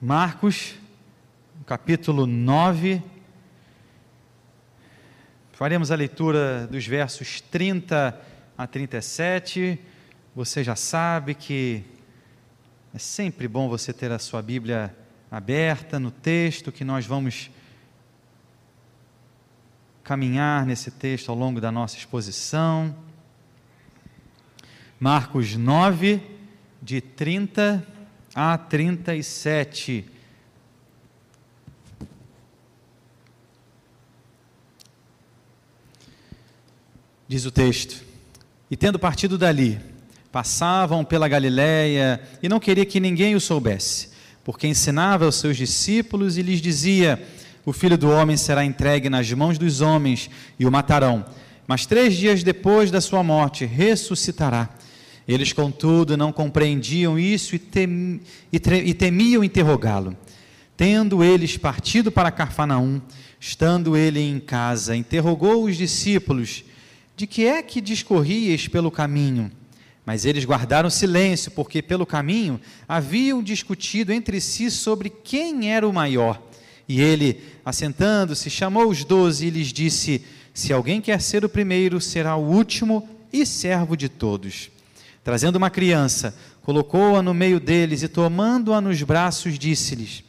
Marcos, capítulo 9. Faremos a leitura dos versos 30 a 37. Você já sabe que é sempre bom você ter a sua Bíblia aberta no texto que nós vamos caminhar nesse texto ao longo da nossa exposição. Marcos 9, de 30 a 37. Diz o texto: E tendo partido dali, passavam pela Galiléia e não queria que ninguém o soubesse, porque ensinava aos seus discípulos e lhes dizia: O filho do homem será entregue nas mãos dos homens e o matarão, mas três dias depois da sua morte ressuscitará. Eles, contudo, não compreendiam isso e, tem, e, e temiam interrogá-lo. Tendo eles partido para Carfanaum, estando ele em casa, interrogou os discípulos: De que é que discorríeis pelo caminho? Mas eles guardaram silêncio, porque pelo caminho haviam discutido entre si sobre quem era o maior. E ele, assentando-se, chamou os doze e lhes disse: Se alguém quer ser o primeiro, será o último e servo de todos. Trazendo uma criança, colocou-a no meio deles e, tomando-a nos braços, disse-lhes: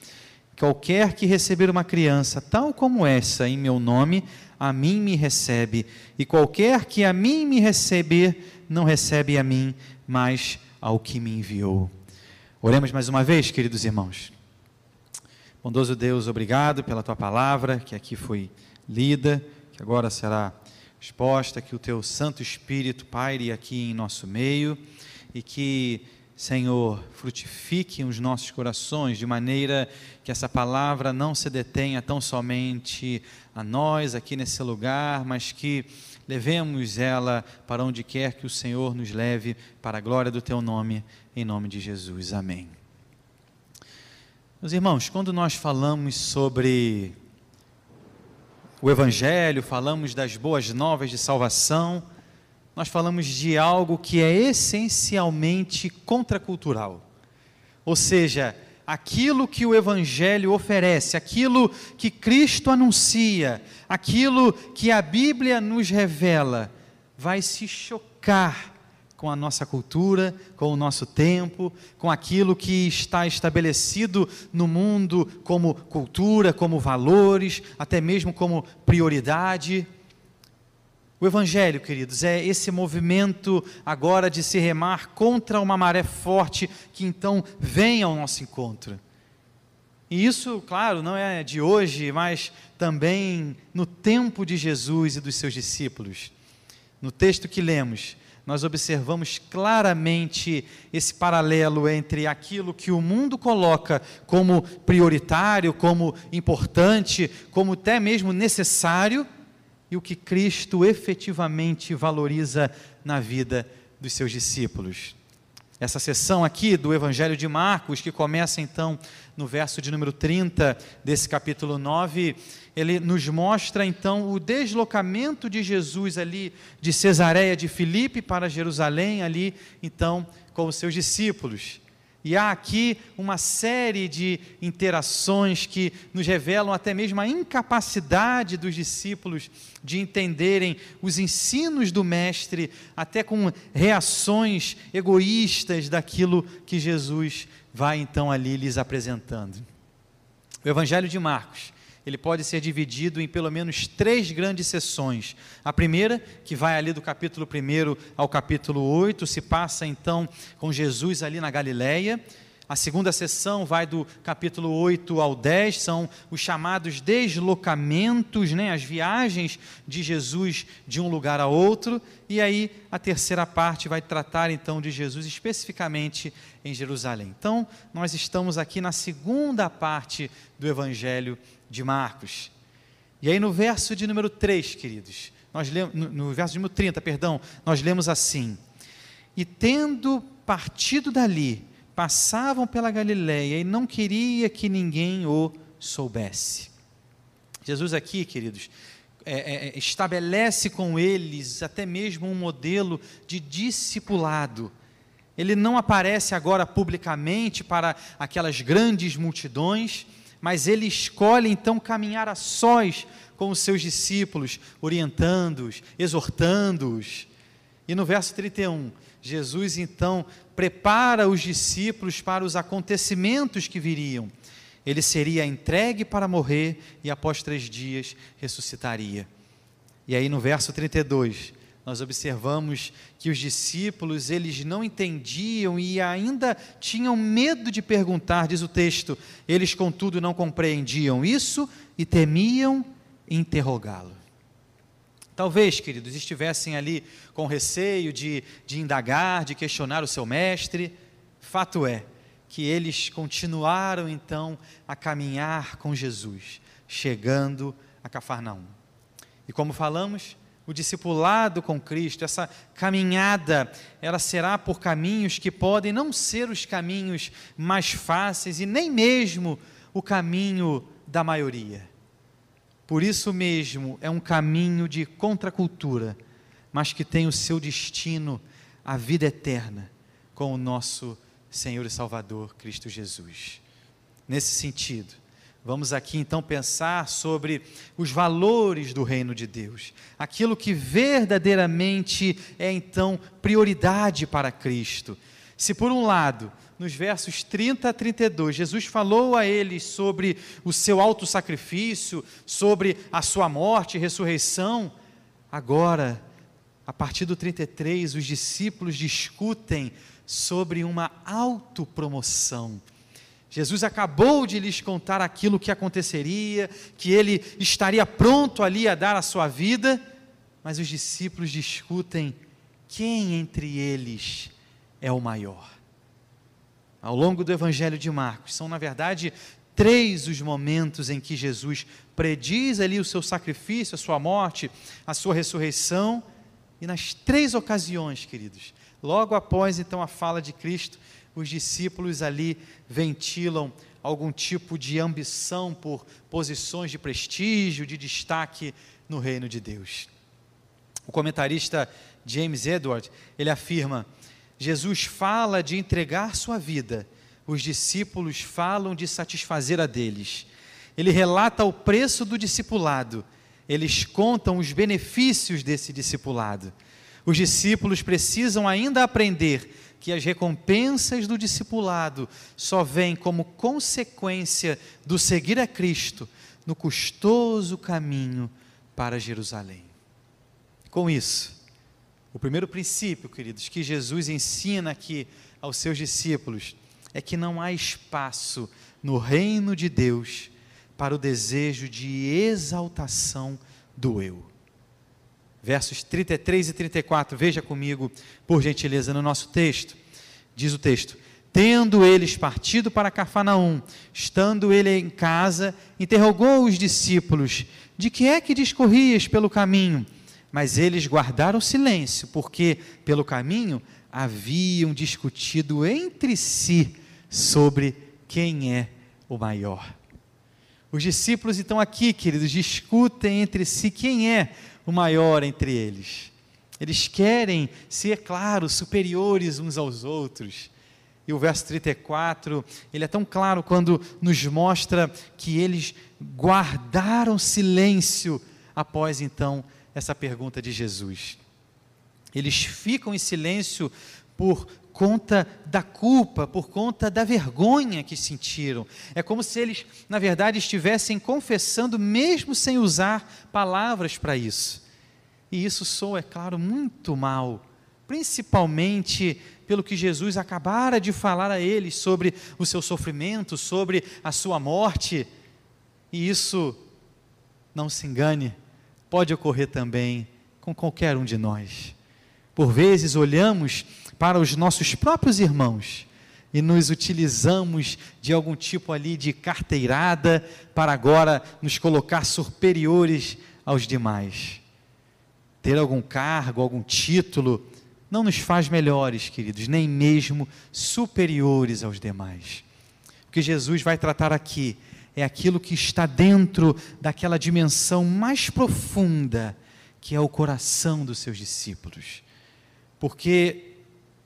Qualquer que receber uma criança tal como essa em meu nome, a mim me recebe, e qualquer que a mim me receber, não recebe a mim, mas ao que me enviou. Oremos mais uma vez, queridos irmãos. Bondoso Deus, obrigado pela tua palavra que aqui foi lida, que agora será exposta, que o teu Santo Espírito paire aqui em nosso meio e que, Senhor, frutifique os nossos corações de maneira que essa palavra não se detenha tão somente a nós aqui nesse lugar, mas que levemos ela para onde quer que o Senhor nos leve, para a glória do teu nome, em nome de Jesus. Amém. Meus irmãos, quando nós falamos sobre o Evangelho, falamos das boas novas de salvação, nós falamos de algo que é essencialmente contracultural. Ou seja, aquilo que o Evangelho oferece, aquilo que Cristo anuncia, aquilo que a Bíblia nos revela, vai se chocar com a nossa cultura, com o nosso tempo, com aquilo que está estabelecido no mundo como cultura, como valores, até mesmo como prioridade. O Evangelho, queridos, é esse movimento agora de se remar contra uma maré forte que então vem ao nosso encontro. E isso, claro, não é de hoje, mas também no tempo de Jesus e dos seus discípulos. No texto que lemos, nós observamos claramente esse paralelo entre aquilo que o mundo coloca como prioritário, como importante, como até mesmo necessário, e o que Cristo efetivamente valoriza na vida dos seus discípulos. Essa sessão aqui do Evangelho de Marcos, que começa então no verso de número 30 desse capítulo 9, ele nos mostra então o deslocamento de Jesus ali de Cesareia de Filipe para Jerusalém, ali então com os seus discípulos. E há aqui uma série de interações que nos revelam até mesmo a incapacidade dos discípulos de entenderem os ensinos do Mestre, até com reações egoístas daquilo que Jesus vai então ali lhes apresentando. O Evangelho de Marcos ele pode ser dividido em pelo menos três grandes sessões. A primeira, que vai ali do capítulo 1 ao capítulo 8, se passa então com Jesus ali na Galileia. A segunda sessão vai do capítulo 8 ao 10, são os chamados deslocamentos, né, as viagens de Jesus de um lugar a outro. E aí a terceira parte vai tratar então de Jesus especificamente em Jerusalém. Então, nós estamos aqui na segunda parte do Evangelho de Marcos. E aí no verso de número 3, queridos, nós lemos, no, no verso de número 30, perdão, nós lemos assim: E tendo partido dali, passavam pela Galiléia e não queria que ninguém o soubesse. Jesus aqui, queridos, é, é, é estabelece com eles até mesmo um modelo de discipulado ele não aparece agora publicamente para aquelas grandes multidões, mas ele escolhe então caminhar a sós com os seus discípulos, orientando-os, exortando-os. E no verso 31, Jesus então prepara os discípulos para os acontecimentos que viriam. Ele seria entregue para morrer e após três dias ressuscitaria. E aí no verso 32, nós observamos que os discípulos, eles não entendiam e ainda tinham medo de perguntar, diz o texto, eles contudo não compreendiam isso e temiam interrogá-lo. Talvez, queridos, estivessem ali com receio de, de indagar, de questionar o seu mestre. Fato é que eles continuaram então a caminhar com Jesus, chegando a Cafarnaum. E como falamos, o discipulado com Cristo, essa caminhada, ela será por caminhos que podem não ser os caminhos mais fáceis e nem mesmo o caminho da maioria. Por isso mesmo é um caminho de contracultura, mas que tem o seu destino a vida eterna com o nosso Senhor e Salvador Cristo Jesus. Nesse sentido, Vamos aqui então pensar sobre os valores do reino de Deus, aquilo que verdadeiramente é então prioridade para Cristo. Se por um lado, nos versos 30 a 32, Jesus falou a eles sobre o seu alto sacrifício, sobre a sua morte e ressurreição, agora, a partir do 33, os discípulos discutem sobre uma autopromoção Jesus acabou de lhes contar aquilo que aconteceria, que ele estaria pronto ali a dar a sua vida, mas os discípulos discutem quem entre eles é o maior. Ao longo do Evangelho de Marcos, são na verdade três os momentos em que Jesus prediz ali o seu sacrifício, a sua morte, a sua ressurreição, e nas três ocasiões, queridos, logo após então a fala de Cristo, os discípulos ali ventilam algum tipo de ambição por posições de prestígio, de destaque no reino de Deus. O comentarista James Edward, ele afirma: Jesus fala de entregar sua vida, os discípulos falam de satisfazer a deles. Ele relata o preço do discipulado, eles contam os benefícios desse discipulado. Os discípulos precisam ainda aprender que as recompensas do discipulado só vêm como consequência do seguir a Cristo no custoso caminho para Jerusalém. Com isso, o primeiro princípio, queridos, que Jesus ensina aqui aos seus discípulos é que não há espaço no reino de Deus para o desejo de exaltação do eu versos 33 e 34. Veja comigo, por gentileza, no nosso texto. Diz o texto: Tendo eles partido para Cafarnaum, estando ele em casa, interrogou os discípulos: De que é que discorrias pelo caminho? Mas eles guardaram silêncio, porque pelo caminho haviam discutido entre si sobre quem é o maior. Os discípulos, então, aqui, queridos, discutem entre si quem é o maior entre eles. Eles querem ser, claro, superiores uns aos outros. E o verso 34, ele é tão claro quando nos mostra que eles guardaram silêncio após então essa pergunta de Jesus. Eles ficam em silêncio por conta da culpa, por conta da vergonha que sentiram. É como se eles, na verdade, estivessem confessando, mesmo sem usar palavras para isso. E isso soa, é claro, muito mal, principalmente pelo que Jesus acabara de falar a eles sobre o seu sofrimento, sobre a sua morte. E isso, não se engane, pode ocorrer também com qualquer um de nós. Por vezes olhamos para os nossos próprios irmãos e nos utilizamos de algum tipo ali de carteirada para agora nos colocar superiores aos demais. Ter algum cargo, algum título, não nos faz melhores, queridos, nem mesmo superiores aos demais. O que Jesus vai tratar aqui é aquilo que está dentro daquela dimensão mais profunda, que é o coração dos seus discípulos. Porque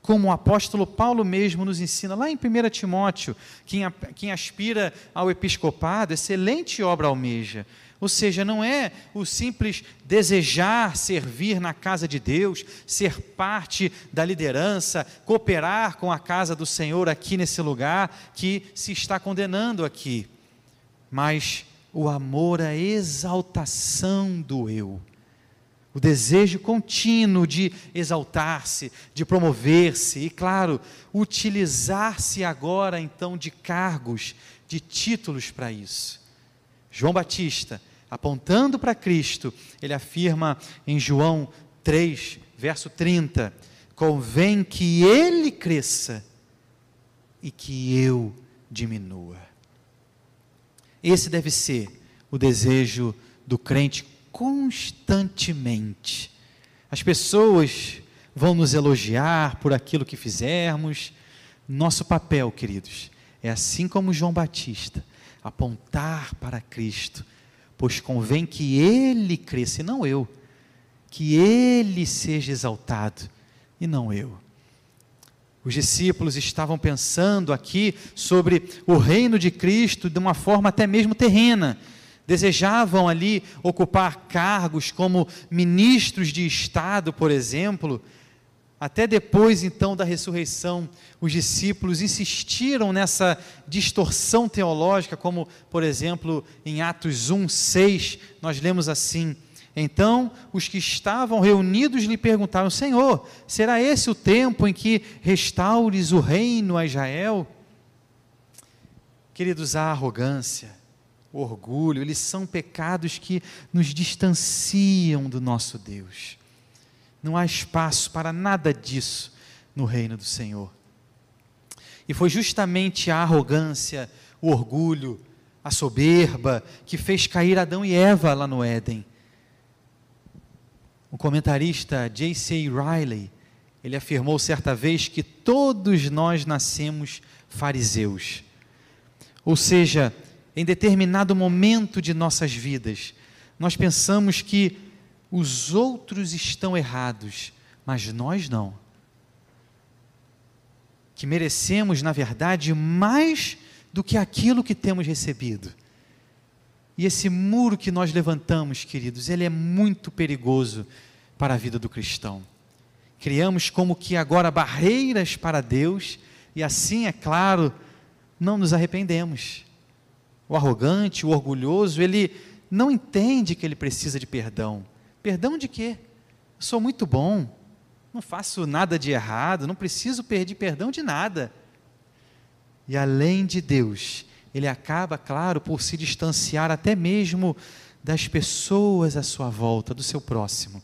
como o apóstolo Paulo mesmo nos ensina, lá em 1 Timóteo, quem, quem aspira ao episcopado, excelente obra almeja. Ou seja, não é o simples desejar servir na casa de Deus, ser parte da liderança, cooperar com a casa do Senhor aqui nesse lugar que se está condenando aqui, mas o amor à exaltação do eu o desejo contínuo de exaltar-se, de promover-se e, claro, utilizar-se agora então de cargos, de títulos para isso. João Batista, apontando para Cristo, ele afirma em João 3, verso 30: convém que ele cresça e que eu diminua. Esse deve ser o desejo do crente constantemente. As pessoas vão nos elogiar por aquilo que fizermos. Nosso papel, queridos, é assim como João Batista, apontar para Cristo, pois convém que ele cresça e não eu, que ele seja exaltado e não eu. Os discípulos estavam pensando aqui sobre o reino de Cristo de uma forma até mesmo terrena desejavam ali ocupar cargos como ministros de Estado, por exemplo. Até depois então da ressurreição, os discípulos insistiram nessa distorção teológica, como por exemplo em Atos 1, 6, nós lemos assim: Então os que estavam reunidos lhe perguntaram: Senhor, será esse o tempo em que restaures o reino a Israel? Queridos, a arrogância, orgulho, eles são pecados que nos distanciam do nosso Deus. Não há espaço para nada disso no reino do Senhor. E foi justamente a arrogância, o orgulho, a soberba que fez cair Adão e Eva lá no Éden. O comentarista J.C. Riley, ele afirmou certa vez que todos nós nascemos fariseus. Ou seja, em determinado momento de nossas vidas, nós pensamos que os outros estão errados, mas nós não. Que merecemos, na verdade, mais do que aquilo que temos recebido. E esse muro que nós levantamos, queridos, ele é muito perigoso para a vida do cristão. Criamos como que agora barreiras para Deus, e assim, é claro, não nos arrependemos. O arrogante, o orgulhoso, ele não entende que ele precisa de perdão. Perdão de quê? Eu sou muito bom, não faço nada de errado, não preciso pedir perdão de nada. E além de Deus, ele acaba, claro, por se distanciar até mesmo das pessoas à sua volta, do seu próximo.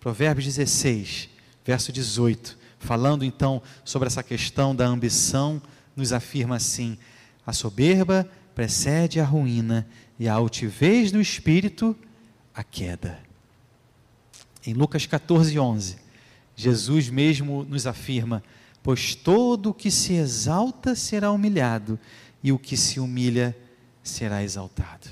Provérbios 16, verso 18, falando então sobre essa questão da ambição, nos afirma assim: a soberba precede a ruína e a altivez do espírito, a queda. Em Lucas 14, 11, Jesus mesmo nos afirma: Pois todo o que se exalta será humilhado, e o que se humilha será exaltado.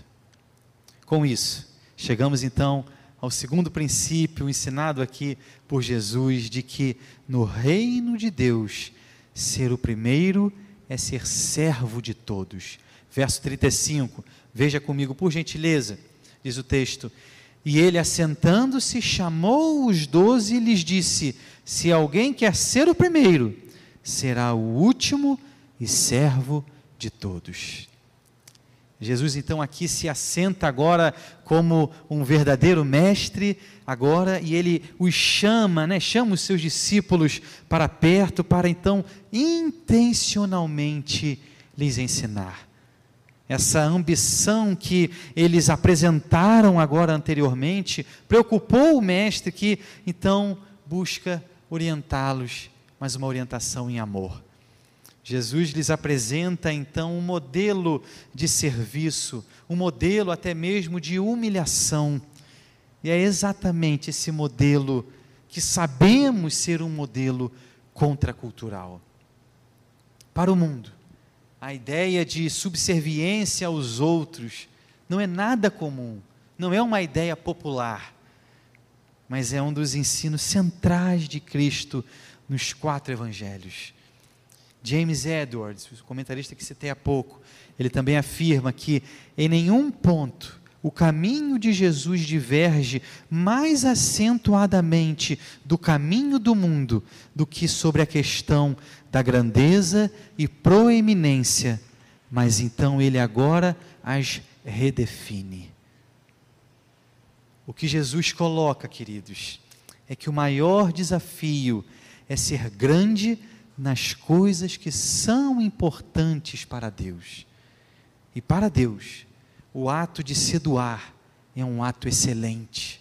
Com isso, chegamos então ao segundo princípio ensinado aqui por Jesus, de que no reino de Deus, ser o primeiro é ser servo de todos verso 35. Veja comigo, por gentileza, diz o texto. E ele, assentando-se, chamou os doze e lhes disse: Se alguém quer ser o primeiro, será o último e servo de todos. Jesus então aqui se assenta agora como um verdadeiro mestre, agora, e ele os chama, né? chama os seus discípulos para perto, para então intencionalmente lhes ensinar essa ambição que eles apresentaram agora anteriormente, preocupou o mestre que então busca orientá-los, mas uma orientação em amor. Jesus lhes apresenta então um modelo de serviço, um modelo até mesmo de humilhação. E é exatamente esse modelo que sabemos ser um modelo contracultural para o mundo a ideia de subserviência aos outros não é nada comum, não é uma ideia popular, mas é um dos ensinos centrais de Cristo nos quatro evangelhos. James Edwards, o comentarista que citei há pouco, ele também afirma que em nenhum ponto o caminho de Jesus diverge mais acentuadamente do caminho do mundo do que sobre a questão da grandeza e proeminência, mas então ele agora as redefine. O que Jesus coloca, queridos, é que o maior desafio é ser grande nas coisas que são importantes para Deus. E para Deus, o ato de se doar é um ato excelente.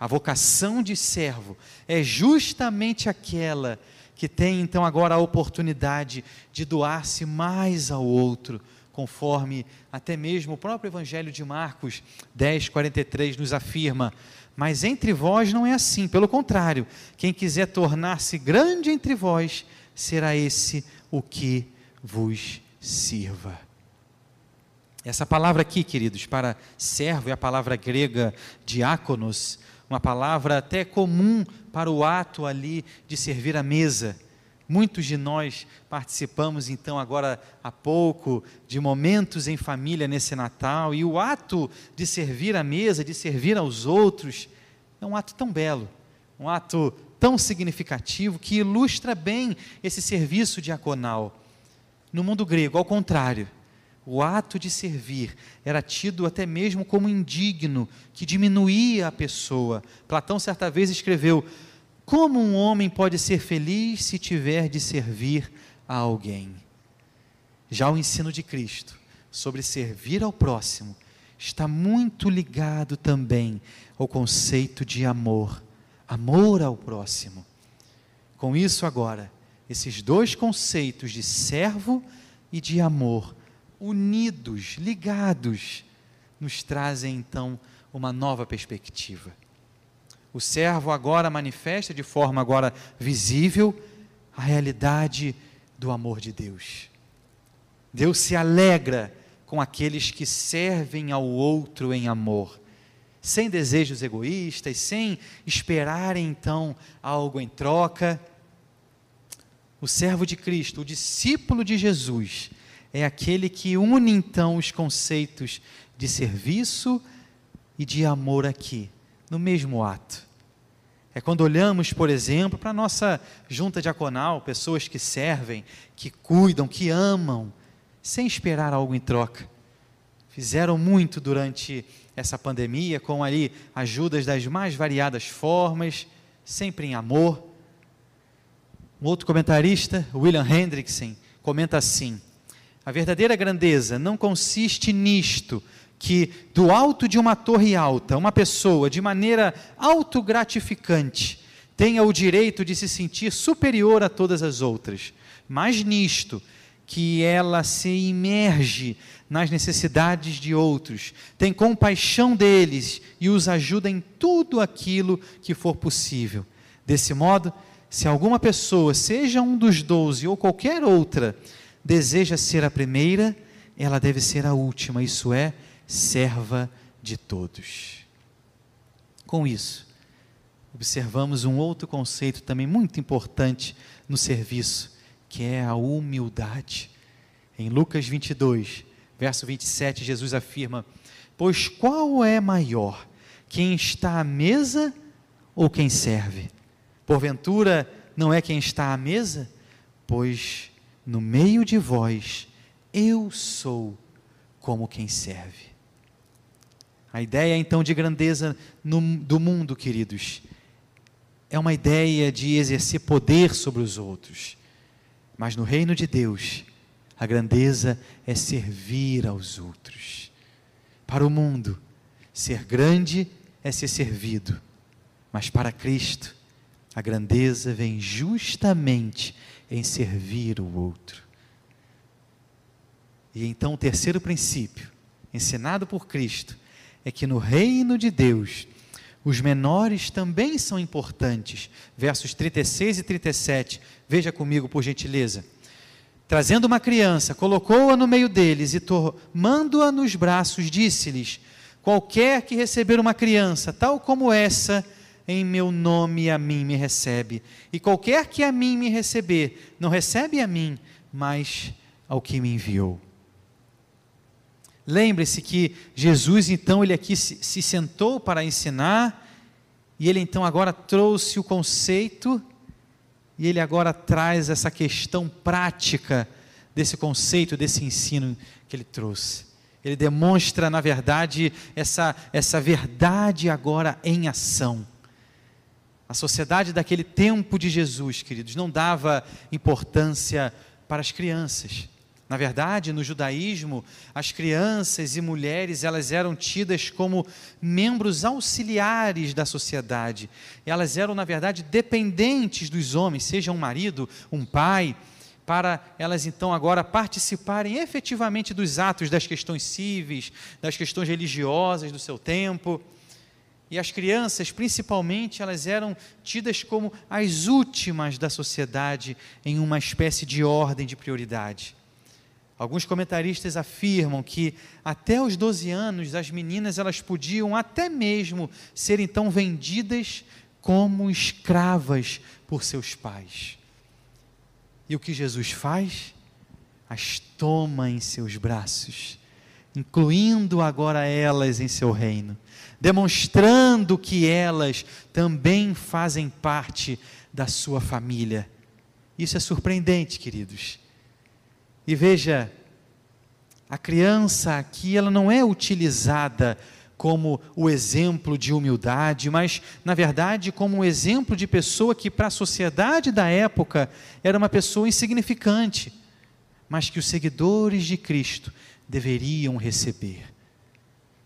A vocação de servo é justamente aquela que tem então agora a oportunidade de doar-se mais ao outro, conforme até mesmo o próprio Evangelho de Marcos 10, 43 nos afirma. Mas entre vós não é assim, pelo contrário, quem quiser tornar-se grande entre vós, será esse o que vos sirva. Essa palavra aqui, queridos, para servo é a palavra grega diáconos, uma palavra até comum para o ato ali de servir a mesa. Muitos de nós participamos então agora há pouco de momentos em família nesse Natal e o ato de servir a mesa, de servir aos outros, é um ato tão belo, um ato tão significativo que ilustra bem esse serviço diaconal. No mundo grego, ao contrário, o ato de servir era tido até mesmo como indigno, que diminuía a pessoa. Platão, certa vez, escreveu: Como um homem pode ser feliz se tiver de servir a alguém? Já o ensino de Cristo sobre servir ao próximo está muito ligado também ao conceito de amor, amor ao próximo. Com isso, agora, esses dois conceitos de servo e de amor unidos, ligados, nos trazem então uma nova perspectiva. O servo agora manifesta de forma agora visível a realidade do amor de Deus. Deus se alegra com aqueles que servem ao outro em amor, sem desejos egoístas, sem esperarem então algo em troca. O servo de Cristo, o discípulo de Jesus, é aquele que une então os conceitos de serviço e de amor aqui, no mesmo ato. É quando olhamos, por exemplo, para a nossa junta diaconal, pessoas que servem, que cuidam, que amam, sem esperar algo em troca. Fizeram muito durante essa pandemia, com ali ajudas das mais variadas formas, sempre em amor. Um outro comentarista, William Hendrickson, comenta assim: a verdadeira grandeza não consiste nisto, que do alto de uma torre alta, uma pessoa, de maneira autogratificante, tenha o direito de se sentir superior a todas as outras, mas nisto, que ela se imerge nas necessidades de outros, tem compaixão deles e os ajuda em tudo aquilo que for possível. Desse modo, se alguma pessoa, seja um dos doze ou qualquer outra, deseja ser a primeira, ela deve ser a última, isso é, serva de todos. Com isso, observamos um outro conceito também muito importante no serviço, que é a humildade. Em Lucas 22, verso 27, Jesus afirma: Pois qual é maior, quem está à mesa ou quem serve? Porventura, não é quem está à mesa? Pois no meio de vós, eu sou como quem serve. A ideia então de grandeza no, do mundo, queridos, é uma ideia de exercer poder sobre os outros. Mas no reino de Deus, a grandeza é servir aos outros. Para o mundo, ser grande é ser servido. Mas para Cristo, a grandeza vem justamente em servir o outro. E então o terceiro princípio, ensinado por Cristo, é que no reino de Deus, os menores também são importantes. Versos 36 e 37, veja comigo por gentileza. Trazendo uma criança, colocou-a no meio deles e tomando-a nos braços, disse-lhes: Qualquer que receber uma criança, tal como essa, em meu nome a mim me recebe, e qualquer que a mim me receber, não recebe a mim, mas ao que me enviou. Lembre-se que Jesus, então, ele aqui se, se sentou para ensinar, e ele então agora trouxe o conceito, e ele agora traz essa questão prática desse conceito, desse ensino que ele trouxe. Ele demonstra, na verdade, essa, essa verdade agora em ação. A sociedade daquele tempo de Jesus, queridos, não dava importância para as crianças. Na verdade, no judaísmo, as crianças e mulheres, elas eram tidas como membros auxiliares da sociedade. Elas eram, na verdade, dependentes dos homens, seja um marido, um pai, para elas então agora participarem efetivamente dos atos das questões cíveis, das questões religiosas do seu tempo. E as crianças, principalmente, elas eram tidas como as últimas da sociedade em uma espécie de ordem de prioridade. Alguns comentaristas afirmam que até os 12 anos as meninas elas podiam até mesmo ser então vendidas como escravas por seus pais. E o que Jesus faz? As toma em seus braços, incluindo agora elas em seu reino, demonstrando que elas também fazem parte da sua família. Isso é surpreendente, queridos e veja, a criança aqui ela não é utilizada como o exemplo de humildade, mas, na verdade, como um exemplo de pessoa que, para a sociedade da época, era uma pessoa insignificante, mas que os seguidores de Cristo deveriam receber.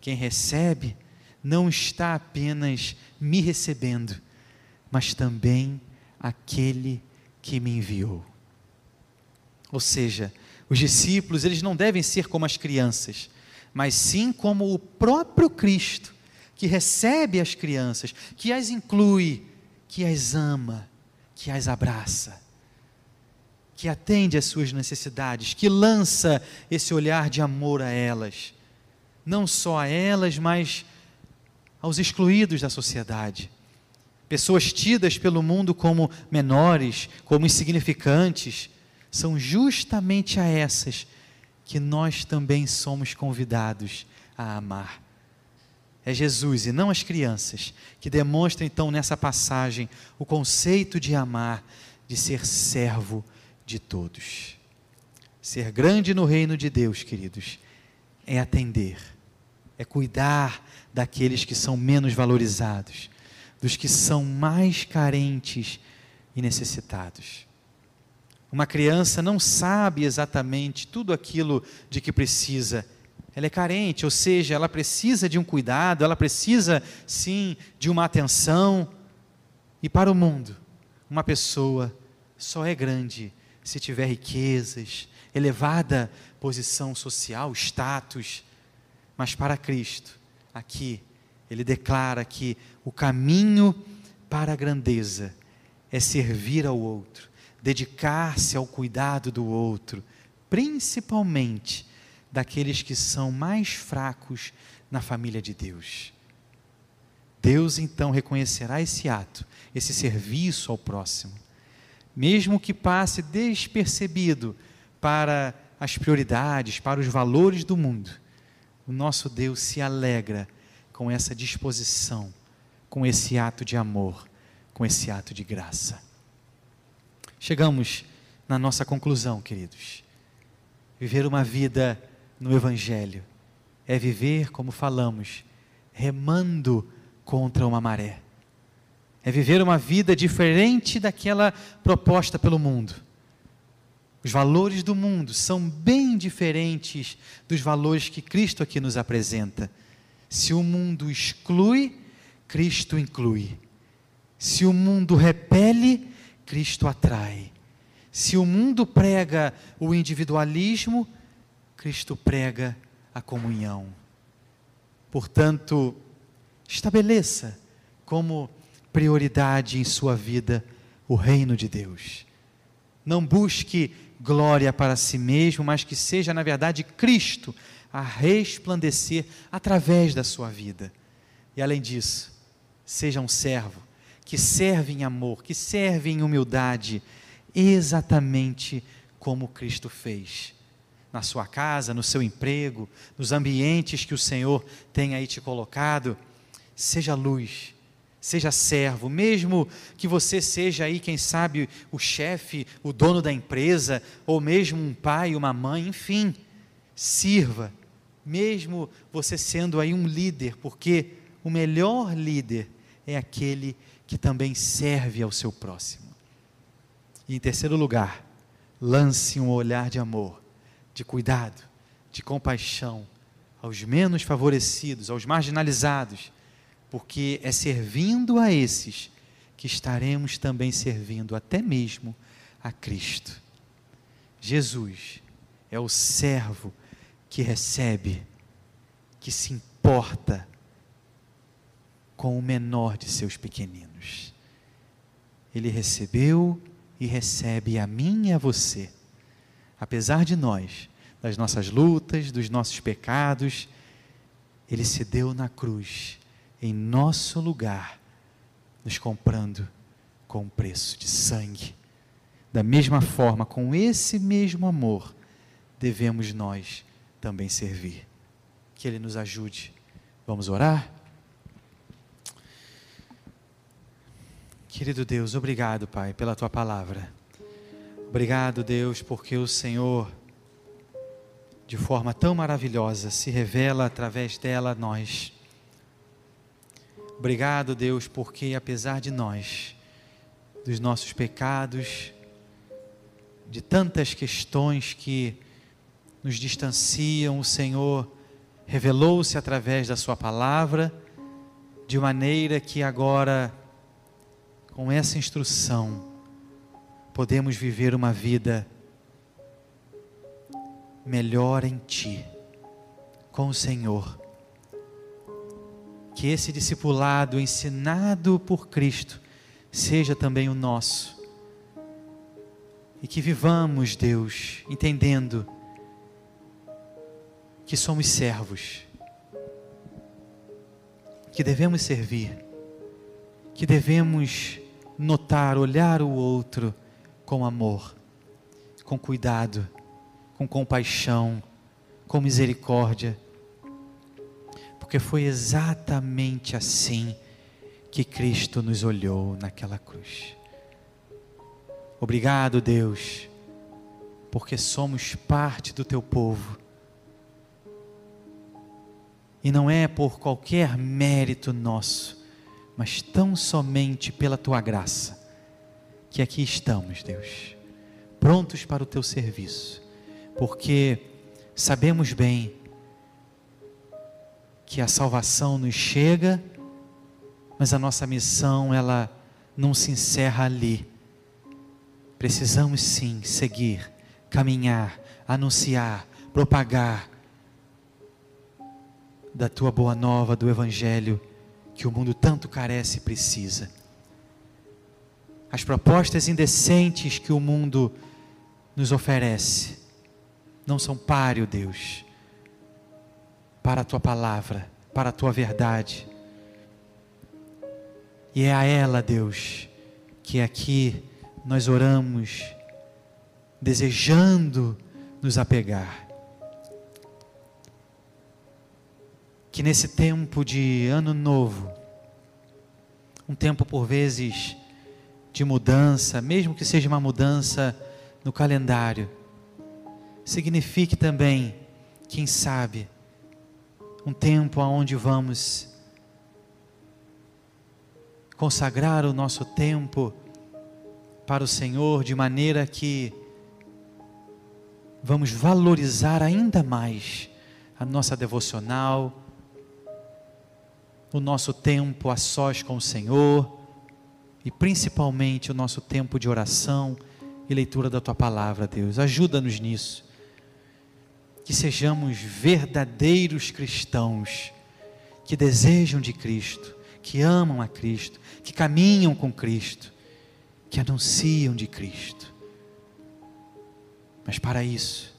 Quem recebe não está apenas me recebendo, mas também aquele que me enviou. Ou seja, os discípulos, eles não devem ser como as crianças, mas sim como o próprio Cristo, que recebe as crianças, que as inclui, que as ama, que as abraça, que atende às suas necessidades, que lança esse olhar de amor a elas, não só a elas, mas aos excluídos da sociedade. Pessoas tidas pelo mundo como menores, como insignificantes, são justamente a essas que nós também somos convidados a amar. É Jesus e não as crianças que demonstram então nessa passagem o conceito de amar, de ser servo de todos. Ser grande no reino de Deus, queridos, é atender, é cuidar daqueles que são menos valorizados, dos que são mais carentes e necessitados. Uma criança não sabe exatamente tudo aquilo de que precisa. Ela é carente, ou seja, ela precisa de um cuidado, ela precisa, sim, de uma atenção. E para o mundo, uma pessoa só é grande se tiver riquezas, elevada posição social, status. Mas para Cristo, aqui, ele declara que o caminho para a grandeza é servir ao outro dedicar-se ao cuidado do outro, principalmente daqueles que são mais fracos na família de Deus. Deus então reconhecerá esse ato, esse serviço ao próximo, mesmo que passe despercebido para as prioridades, para os valores do mundo. O nosso Deus se alegra com essa disposição, com esse ato de amor, com esse ato de graça. Chegamos na nossa conclusão, queridos. Viver uma vida no Evangelho é viver, como falamos, remando contra uma maré. É viver uma vida diferente daquela proposta pelo mundo. Os valores do mundo são bem diferentes dos valores que Cristo aqui nos apresenta. Se o mundo exclui, Cristo inclui. Se o mundo repele, Cristo atrai. Se o mundo prega o individualismo, Cristo prega a comunhão. Portanto, estabeleça como prioridade em sua vida o reino de Deus. Não busque glória para si mesmo, mas que seja, na verdade, Cristo a resplandecer através da sua vida. E além disso, seja um servo que serve em amor, que serve em humildade, exatamente como Cristo fez. Na sua casa, no seu emprego, nos ambientes que o Senhor tem aí te colocado, seja luz, seja servo, mesmo que você seja aí, quem sabe, o chefe, o dono da empresa, ou mesmo um pai, uma mãe, enfim, sirva, mesmo você sendo aí um líder, porque o melhor líder é aquele que também serve ao seu próximo. E em terceiro lugar, lance um olhar de amor, de cuidado, de compaixão aos menos favorecidos, aos marginalizados, porque é servindo a esses que estaremos também servindo até mesmo a Cristo. Jesus é o servo que recebe, que se importa com o menor de seus pequeninos. Ele recebeu e recebe a mim e a você. Apesar de nós, das nossas lutas, dos nossos pecados, ele se deu na cruz, em nosso lugar, nos comprando com preço de sangue. Da mesma forma, com esse mesmo amor, devemos nós também servir. Que Ele nos ajude. Vamos orar? Querido Deus, obrigado, Pai, pela tua palavra. Obrigado, Deus, porque o Senhor, de forma tão maravilhosa, se revela através dela a nós. Obrigado, Deus, porque apesar de nós, dos nossos pecados, de tantas questões que nos distanciam, o Senhor revelou-se através da Sua palavra, de maneira que agora, com essa instrução, podemos viver uma vida melhor em Ti, com o Senhor. Que esse discipulado ensinado por Cristo seja também o nosso. E que vivamos, Deus, entendendo que somos servos, que devemos servir, que devemos notar, olhar o outro com amor, com cuidado, com compaixão, com misericórdia, porque foi exatamente assim que Cristo nos olhou naquela cruz. Obrigado, Deus, porque somos parte do teu povo e não é por qualquer mérito nosso, mas tão somente pela tua graça, que aqui estamos, Deus, prontos para o teu serviço, porque sabemos bem que a salvação nos chega, mas a nossa missão ela não se encerra ali. Precisamos sim seguir, caminhar, anunciar, propagar da tua boa nova, do Evangelho, que o mundo tanto carece e precisa. As propostas indecentes que o mundo nos oferece não são páreo, Deus, para a tua palavra, para a tua verdade. E é a ela, Deus, que aqui nós oramos, desejando nos apegar. que nesse tempo de ano novo, um tempo por vezes de mudança, mesmo que seja uma mudança no calendário, signifique também, quem sabe, um tempo aonde vamos consagrar o nosso tempo para o Senhor de maneira que vamos valorizar ainda mais a nossa devocional, o nosso tempo a sós com o Senhor e principalmente o nosso tempo de oração e leitura da tua palavra, Deus. Ajuda-nos nisso. Que sejamos verdadeiros cristãos que desejam de Cristo, que amam a Cristo, que caminham com Cristo, que anunciam de Cristo. Mas para isso,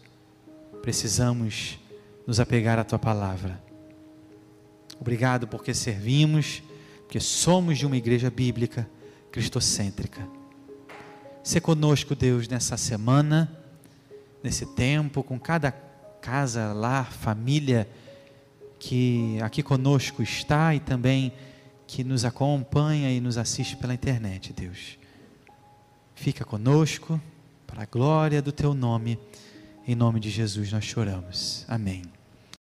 precisamos nos apegar à tua palavra Obrigado porque servimos, porque somos de uma igreja bíblica, cristocêntrica. Se conosco, Deus, nessa semana, nesse tempo, com cada casa, lar, família que aqui conosco está e também que nos acompanha e nos assiste pela internet, Deus. Fica conosco, para a glória do teu nome. Em nome de Jesus nós choramos. Amém.